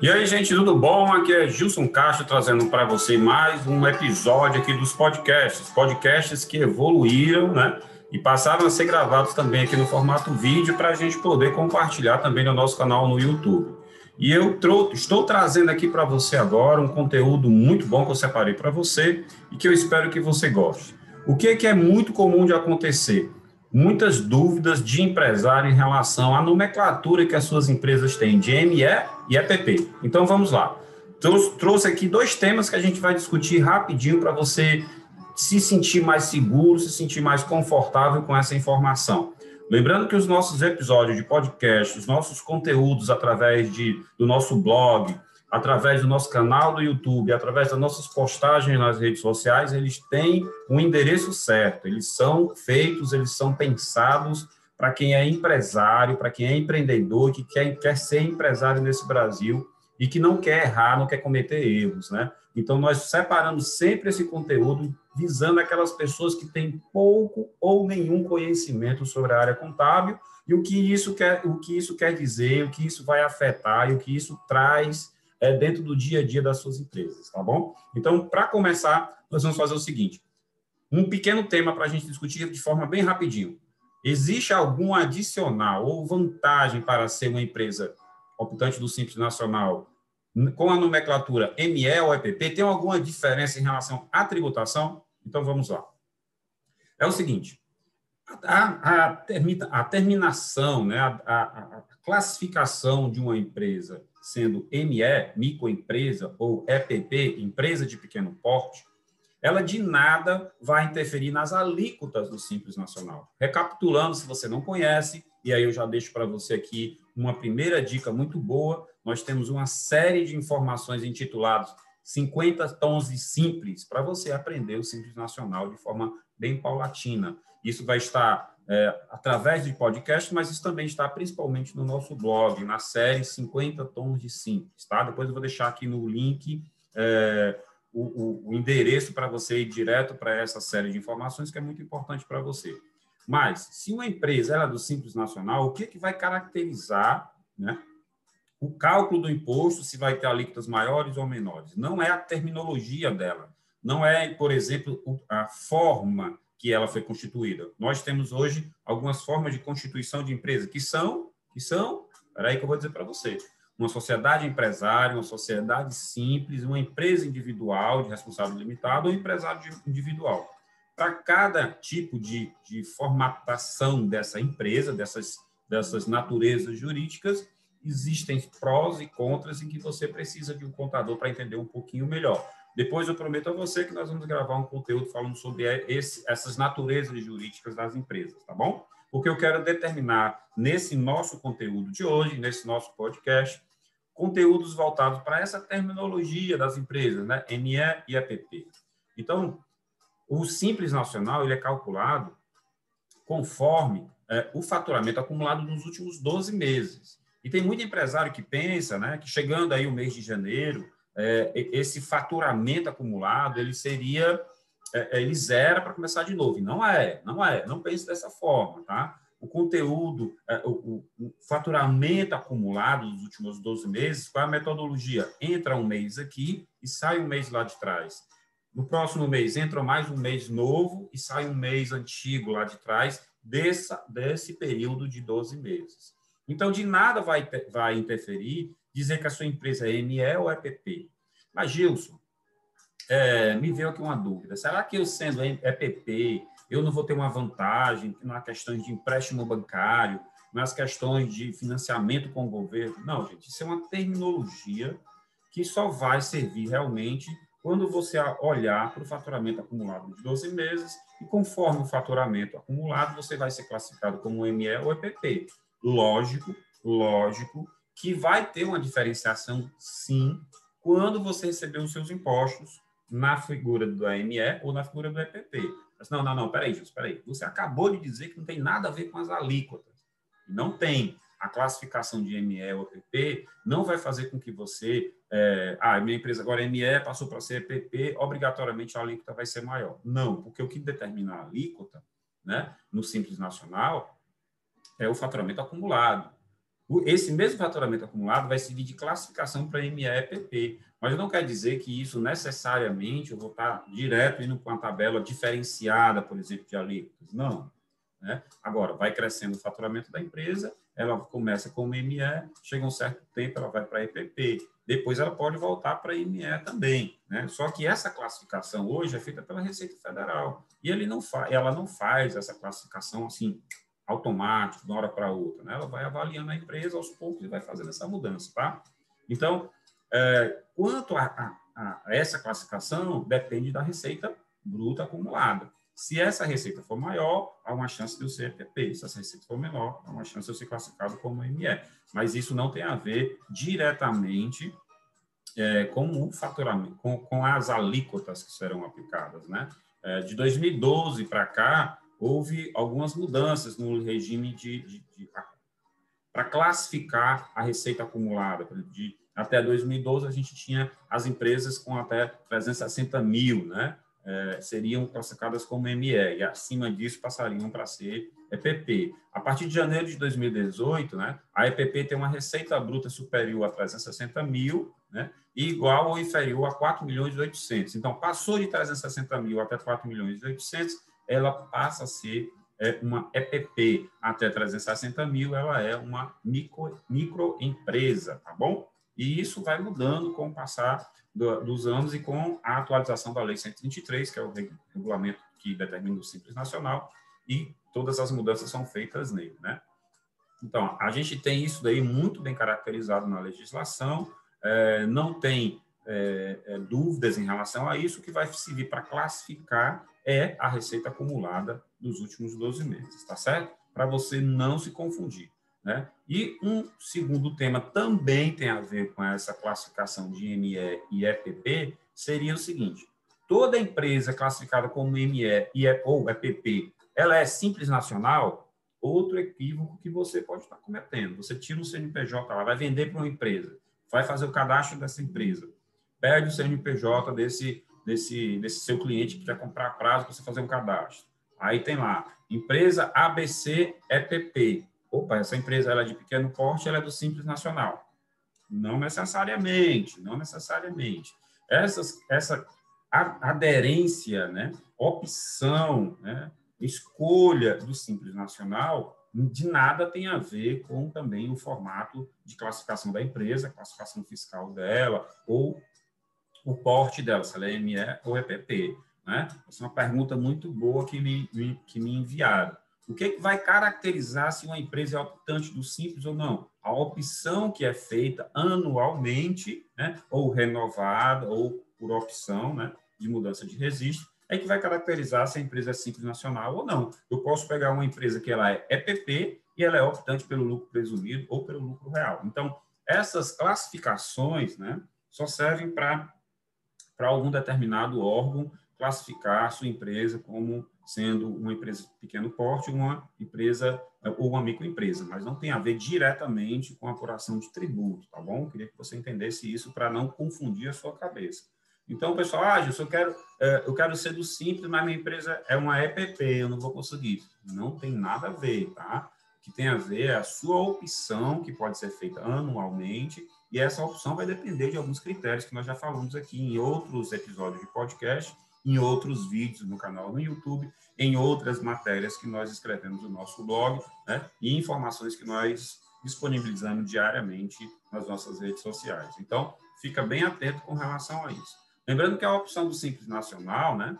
E aí, gente, tudo bom? Aqui é Gilson Castro trazendo para você mais um episódio aqui dos podcasts. Podcasts que evoluíram, né? E passaram a ser gravados também aqui no formato vídeo para a gente poder compartilhar também no nosso canal no YouTube. E eu estou trazendo aqui para você agora um conteúdo muito bom que eu separei para você e que eu espero que você goste. O que é, que é muito comum de acontecer? Muitas dúvidas de empresário em relação à nomenclatura que as suas empresas têm de ME e EPP. Então vamos lá. Trouxe aqui dois temas que a gente vai discutir rapidinho para você se sentir mais seguro, se sentir mais confortável com essa informação. Lembrando que os nossos episódios de podcast, os nossos conteúdos através de, do nosso blog, através do nosso canal do YouTube, através das nossas postagens nas redes sociais, eles têm um endereço certo. Eles são feitos, eles são pensados para quem é empresário, para quem é empreendedor, que quer, quer ser empresário nesse Brasil e que não quer errar, não quer cometer erros, né? Então, nós separamos sempre esse conteúdo visando aquelas pessoas que têm pouco ou nenhum conhecimento sobre a área contábil e o que isso quer, o que isso quer dizer, o que isso vai afetar e o que isso traz é, dentro do dia a dia das suas empresas, tá bom? Então, para começar, nós vamos fazer o seguinte: um pequeno tema para a gente discutir de forma bem rapidinho. Existe algum adicional ou vantagem para ser uma empresa optante do Simples Nacional com a nomenclatura ME ou EPP? Tem alguma diferença em relação à tributação? Então, vamos lá. É o seguinte, a, a, a terminação, né, a, a, classificação de uma empresa sendo ME, microempresa, ou EPP, empresa de pequeno porte, ela de nada vai interferir nas alíquotas do Simples Nacional. Recapitulando, se você não conhece, e aí eu já deixo para você aqui uma primeira dica muito boa, nós temos uma série de informações intituladas 50 tons de simples para você aprender o Simples Nacional de forma bem paulatina. Isso vai estar é, através de podcast, mas isso também está principalmente no nosso blog, na série 50 tons de simples, tá? Depois eu vou deixar aqui no link é, o, o, o endereço para você ir direto para essa série de informações que é muito importante para você. Mas, se uma empresa é do Simples Nacional, o que, que vai caracterizar né, o cálculo do imposto, se vai ter alíquotas maiores ou menores? Não é a terminologia dela, não é, por exemplo, a forma que ela foi constituída. Nós temos hoje algumas formas de constituição de empresa que são, que são, espera aí que eu vou dizer para você, uma sociedade empresária, uma sociedade simples, uma empresa individual de responsável limitado ou empresário individual. Para cada tipo de, de formatação dessa empresa, dessas, dessas naturezas jurídicas, existem prós e contras em que você precisa de um contador para entender um pouquinho melhor. Depois eu prometo a você que nós vamos gravar um conteúdo falando sobre esse, essas naturezas jurídicas das empresas, tá bom? Porque eu quero determinar nesse nosso conteúdo de hoje, nesse nosso podcast, conteúdos voltados para essa terminologia das empresas, né? ME e EPP. Então, o Simples Nacional ele é calculado conforme é, o faturamento acumulado nos últimos 12 meses. E tem muito empresário que pensa né, que chegando aí o mês de janeiro, é, esse faturamento acumulado ele seria, é, ele zera para começar de novo. Não é, não é, não pense dessa forma, tá? O conteúdo, é, o, o faturamento acumulado dos últimos 12 meses, qual é a metodologia? Entra um mês aqui e sai um mês lá de trás. No próximo mês entra mais um mês novo e sai um mês antigo lá de trás dessa, desse período de 12 meses. Então, de nada vai, vai interferir dizer que a sua empresa é ME ou EPP. Mas, Gilson, é, me veio aqui uma dúvida. Será que eu sendo EPP, eu não vou ter uma vantagem na questão de empréstimo bancário, nas questões de financiamento com o governo? Não, gente, isso é uma terminologia que só vai servir realmente quando você olhar para o faturamento acumulado de 12 meses e conforme o faturamento acumulado, você vai ser classificado como ME ou EPP. Lógico, lógico que vai ter uma diferenciação, sim, quando você receber os seus impostos na figura do AME ou na figura do EPP. Mas não, não, não, peraí, Jus, peraí. Você acabou de dizer que não tem nada a ver com as alíquotas. Não tem. A classificação de ME ou EPP não vai fazer com que você. É, ah, minha empresa agora é ME, passou para ser EPP, obrigatoriamente a alíquota vai ser maior. Não, porque o que determina a alíquota, né, no Simples Nacional, é o faturamento acumulado. Esse mesmo faturamento acumulado vai servir de classificação para ME e EPP, mas não quer dizer que isso necessariamente eu vou estar direto indo para uma tabela diferenciada, por exemplo, de alíquotas. Não. Né? Agora, vai crescendo o faturamento da empresa, ela começa com ME, chega um certo tempo, ela vai para EPP, depois ela pode voltar para ME também. Né? Só que essa classificação hoje é feita pela Receita Federal, e ele não ela não faz essa classificação assim, automático, de uma hora para outra. Né? Ela vai avaliando a empresa aos poucos e vai fazendo essa mudança. Tá? Então, é, quanto a, a, a essa classificação, depende da receita bruta acumulada. Se essa receita for maior, há uma chance de eu ser EPP. Se essa receita for menor, há uma chance de eu ser classificado como ME. Mas isso não tem a ver diretamente é, com o faturamento, com, com, as alíquotas que serão aplicadas. Né? É, de 2012 para cá, houve algumas mudanças no regime de, de, de para classificar a receita acumulada. De, até 2012, a gente tinha as empresas com até 360 mil, né? é, seriam classificadas como ME, e acima disso passariam para ser EPP. A partir de janeiro de 2018, né, a EPP tem uma receita bruta superior a 360 mil, né, e igual ou inferior a 4 milhões e 800. Então, passou de 360 mil até 4 milhões e 800, ela passa a ser é, uma EPP. Até 360 mil, ela é uma micro, microempresa, tá bom? E isso vai mudando com o passar do, dos anos e com a atualização da Lei 123, que é o regulamento que determina o Simples Nacional, e todas as mudanças são feitas nele, né? Então, a gente tem isso daí muito bem caracterizado na legislação, é, não tem é, é, dúvidas em relação a isso, o que vai servir para classificar é a receita acumulada dos últimos 12 meses, tá certo? Para você não se confundir. Né? E um segundo tema também tem a ver com essa classificação de ME e EPP, seria o seguinte: toda empresa classificada como ME ou EPP, ela é simples nacional? Outro equívoco que você pode estar cometendo. Você tira um CNPJ lá, vai vender para uma empresa, vai fazer o cadastro dessa empresa, pede o CNPJ desse, desse, desse seu cliente que quer comprar prazo para você fazer um cadastro. Aí tem lá, empresa ABC EPP opa, essa empresa ela é de pequeno porte, ela é do Simples Nacional. Não necessariamente, não necessariamente. Essas, essa aderência, né, opção, né, escolha do Simples Nacional, de nada tem a ver com também o formato de classificação da empresa, classificação fiscal dela, ou o porte dela, se ela é ME ou EPP. Né? Essa é uma pergunta muito boa que me, que me enviaram. O que, é que vai caracterizar se uma empresa é optante do simples ou não? A opção que é feita anualmente, né, ou renovada, ou por opção né, de mudança de registro, é que vai caracterizar se a empresa é simples nacional ou não. Eu posso pegar uma empresa que ela é EPP e ela é optante pelo lucro presumido ou pelo lucro real. Então, essas classificações né, só servem para algum determinado órgão classificar a sua empresa como sendo uma empresa de pequeno porte, uma empresa ou uma microempresa, mas não tem a ver diretamente com a apuração de tributo, tá bom? Queria que você entendesse isso para não confundir a sua cabeça. Então, pessoal, ah, eu quero, é, eu quero ser do simples, mas minha empresa é uma EPP, eu não vou conseguir. Não tem nada a ver, tá? O que tem a ver é a sua opção, que pode ser feita anualmente, e essa opção vai depender de alguns critérios que nós já falamos aqui em outros episódios de podcast, em outros vídeos no canal no YouTube, em outras matérias que nós escrevemos no nosso blog, né, e informações que nós disponibilizamos diariamente nas nossas redes sociais. Então, fica bem atento com relação a isso. Lembrando que a opção do Simples Nacional, né,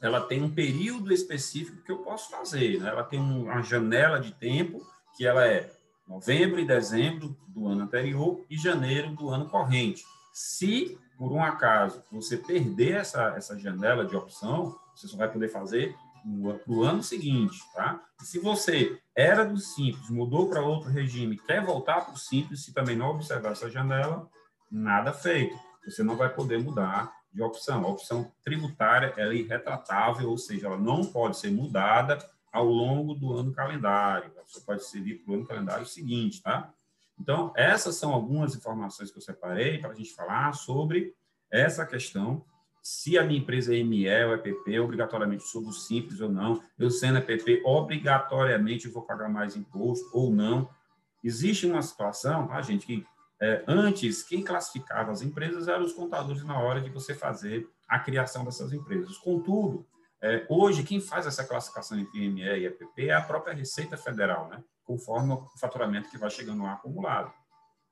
ela tem um período específico que eu posso fazer, né? ela tem uma janela de tempo que ela é novembro e dezembro do ano anterior e janeiro do ano corrente. Se por um acaso você perder essa, essa janela de opção, você só vai poder fazer para o ano seguinte, tá? E se você era do Simples, mudou para outro regime, quer voltar para o Simples, se também não observar essa janela, nada feito. Você não vai poder mudar de opção. A opção tributária é irretratável, ou seja, ela não pode ser mudada ao longo do ano calendário. Você pode servir para o ano calendário seguinte, tá? Então, essas são algumas informações que eu separei para a gente falar sobre essa questão, se a minha empresa é ME ou EPP, obrigatoriamente sou do simples ou não, eu sendo EPP, obrigatoriamente vou pagar mais imposto ou não. existe uma situação, tá, gente, que é, antes, quem classificava as empresas eram os contadores na hora de você fazer a criação dessas empresas. Contudo, é, hoje, quem faz essa classificação entre IME e EPP é a própria Receita Federal, né? conforme o faturamento que vai chegando lá acumulado.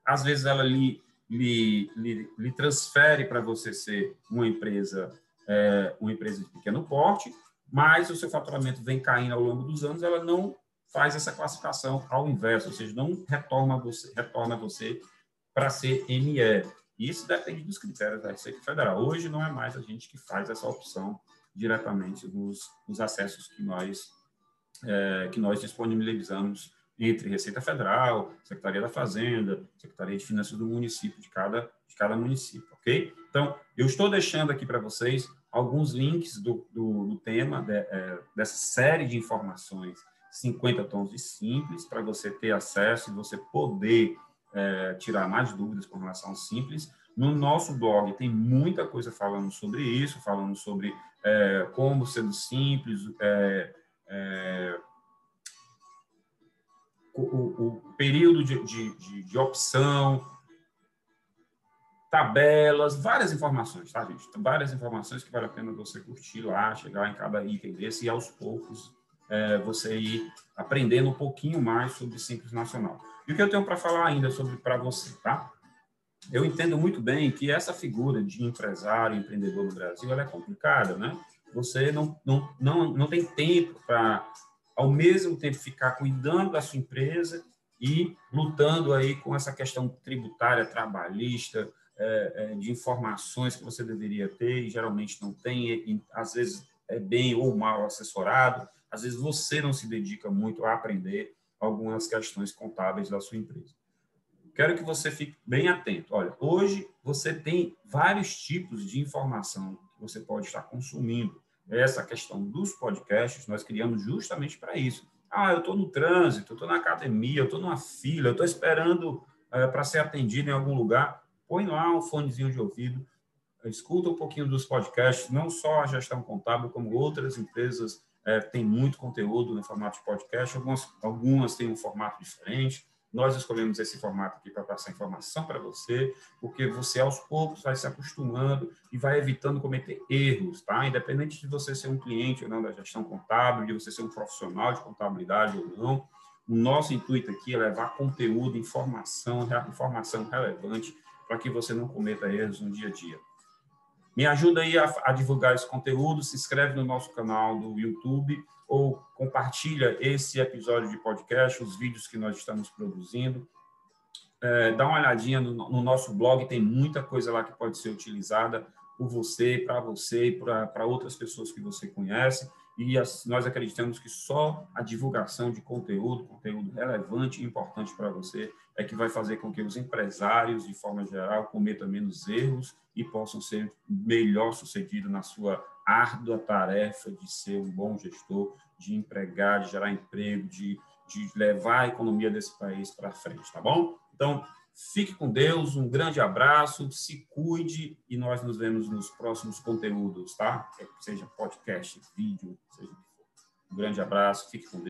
Às vezes, ela lhe, lhe, lhe, lhe transfere para você ser uma empresa, é, uma empresa de pequeno porte, mas o seu faturamento vem caindo ao longo dos anos, ela não faz essa classificação ao inverso, ou seja, não retorna você, retorna você para ser ME. Isso depende dos critérios da Receita Federal. Hoje não é mais a gente que faz essa opção diretamente nos, nos acessos que nós, é, que nós disponibilizamos entre Receita Federal, Secretaria da Fazenda, Secretaria de Finanças do município, de cada, de cada município, ok? Então, eu estou deixando aqui para vocês alguns links do, do, do tema, de, é, dessa série de informações, 50 tons de simples, para você ter acesso e você poder é, tirar mais dúvidas com relação ao simples. No nosso blog tem muita coisa falando sobre isso, falando sobre é, como sendo simples, é, é o, o, período de, de, de, de, opção, tabelas, várias informações, tá, gente? Várias informações que vale a pena você curtir lá, chegar em cada item desse e aos poucos é, você ir aprendendo um pouquinho mais sobre Simples Nacional. E o que eu tenho para falar ainda sobre para você, tá? Eu entendo muito bem que essa figura de empresário, empreendedor no Brasil, ela é complicada, né? Você não, não, não, não tem tempo para, ao mesmo tempo, ficar cuidando da sua empresa e lutando aí com essa questão tributária, trabalhista, é, é, de informações que você deveria ter e geralmente não tem, às vezes é bem ou mal assessorado, às vezes você não se dedica muito a aprender algumas questões contábeis da sua empresa. Quero que você fique bem atento. Olha, hoje você tem vários tipos de informação que você pode estar consumindo. Essa questão dos podcasts nós criamos justamente para isso. Ah, eu estou no trânsito, estou na academia, estou numa fila, estou esperando é, para ser atendido em algum lugar. Põe lá um fonezinho de ouvido, escuta um pouquinho dos podcasts, não só a gestão contábil, como outras empresas é, tem muito conteúdo no formato de podcast, algumas, algumas têm um formato diferente. Nós escolhemos esse formato aqui para passar informação para você, porque você aos poucos vai se acostumando e vai evitando cometer erros, tá? Independente de você ser um cliente ou não da gestão contábil, de você ser um profissional de contabilidade ou não, o nosso intuito aqui é levar conteúdo, informação, informação relevante para que você não cometa erros no dia a dia. Me ajuda aí a, a, divulgar esse conteúdo, se inscreve no nosso canal do YouTube ou compartilha esse episódio de podcast, os vídeos que nós estamos produzindo. É, dá uma olhadinha no, no, nosso blog, tem muita coisa lá que pode ser utilizada por você, para você e para outras pessoas que você conhece. E as, nós acreditamos que só a divulgação de conteúdo, conteúdo relevante e importante para você, é que vai fazer com que os empresários, de forma geral, cometam menos erros e possam ser melhor sucedidos na sua árdua tarefa de ser um bom gestor, de empregar, de gerar emprego, de, de levar a economia desse país para frente, tá bom? Então, fique com Deus, um grande abraço, se cuide e nós nos vemos nos próximos conteúdos, tá? Seja podcast, vídeo, seja. Um grande abraço, fique com Deus.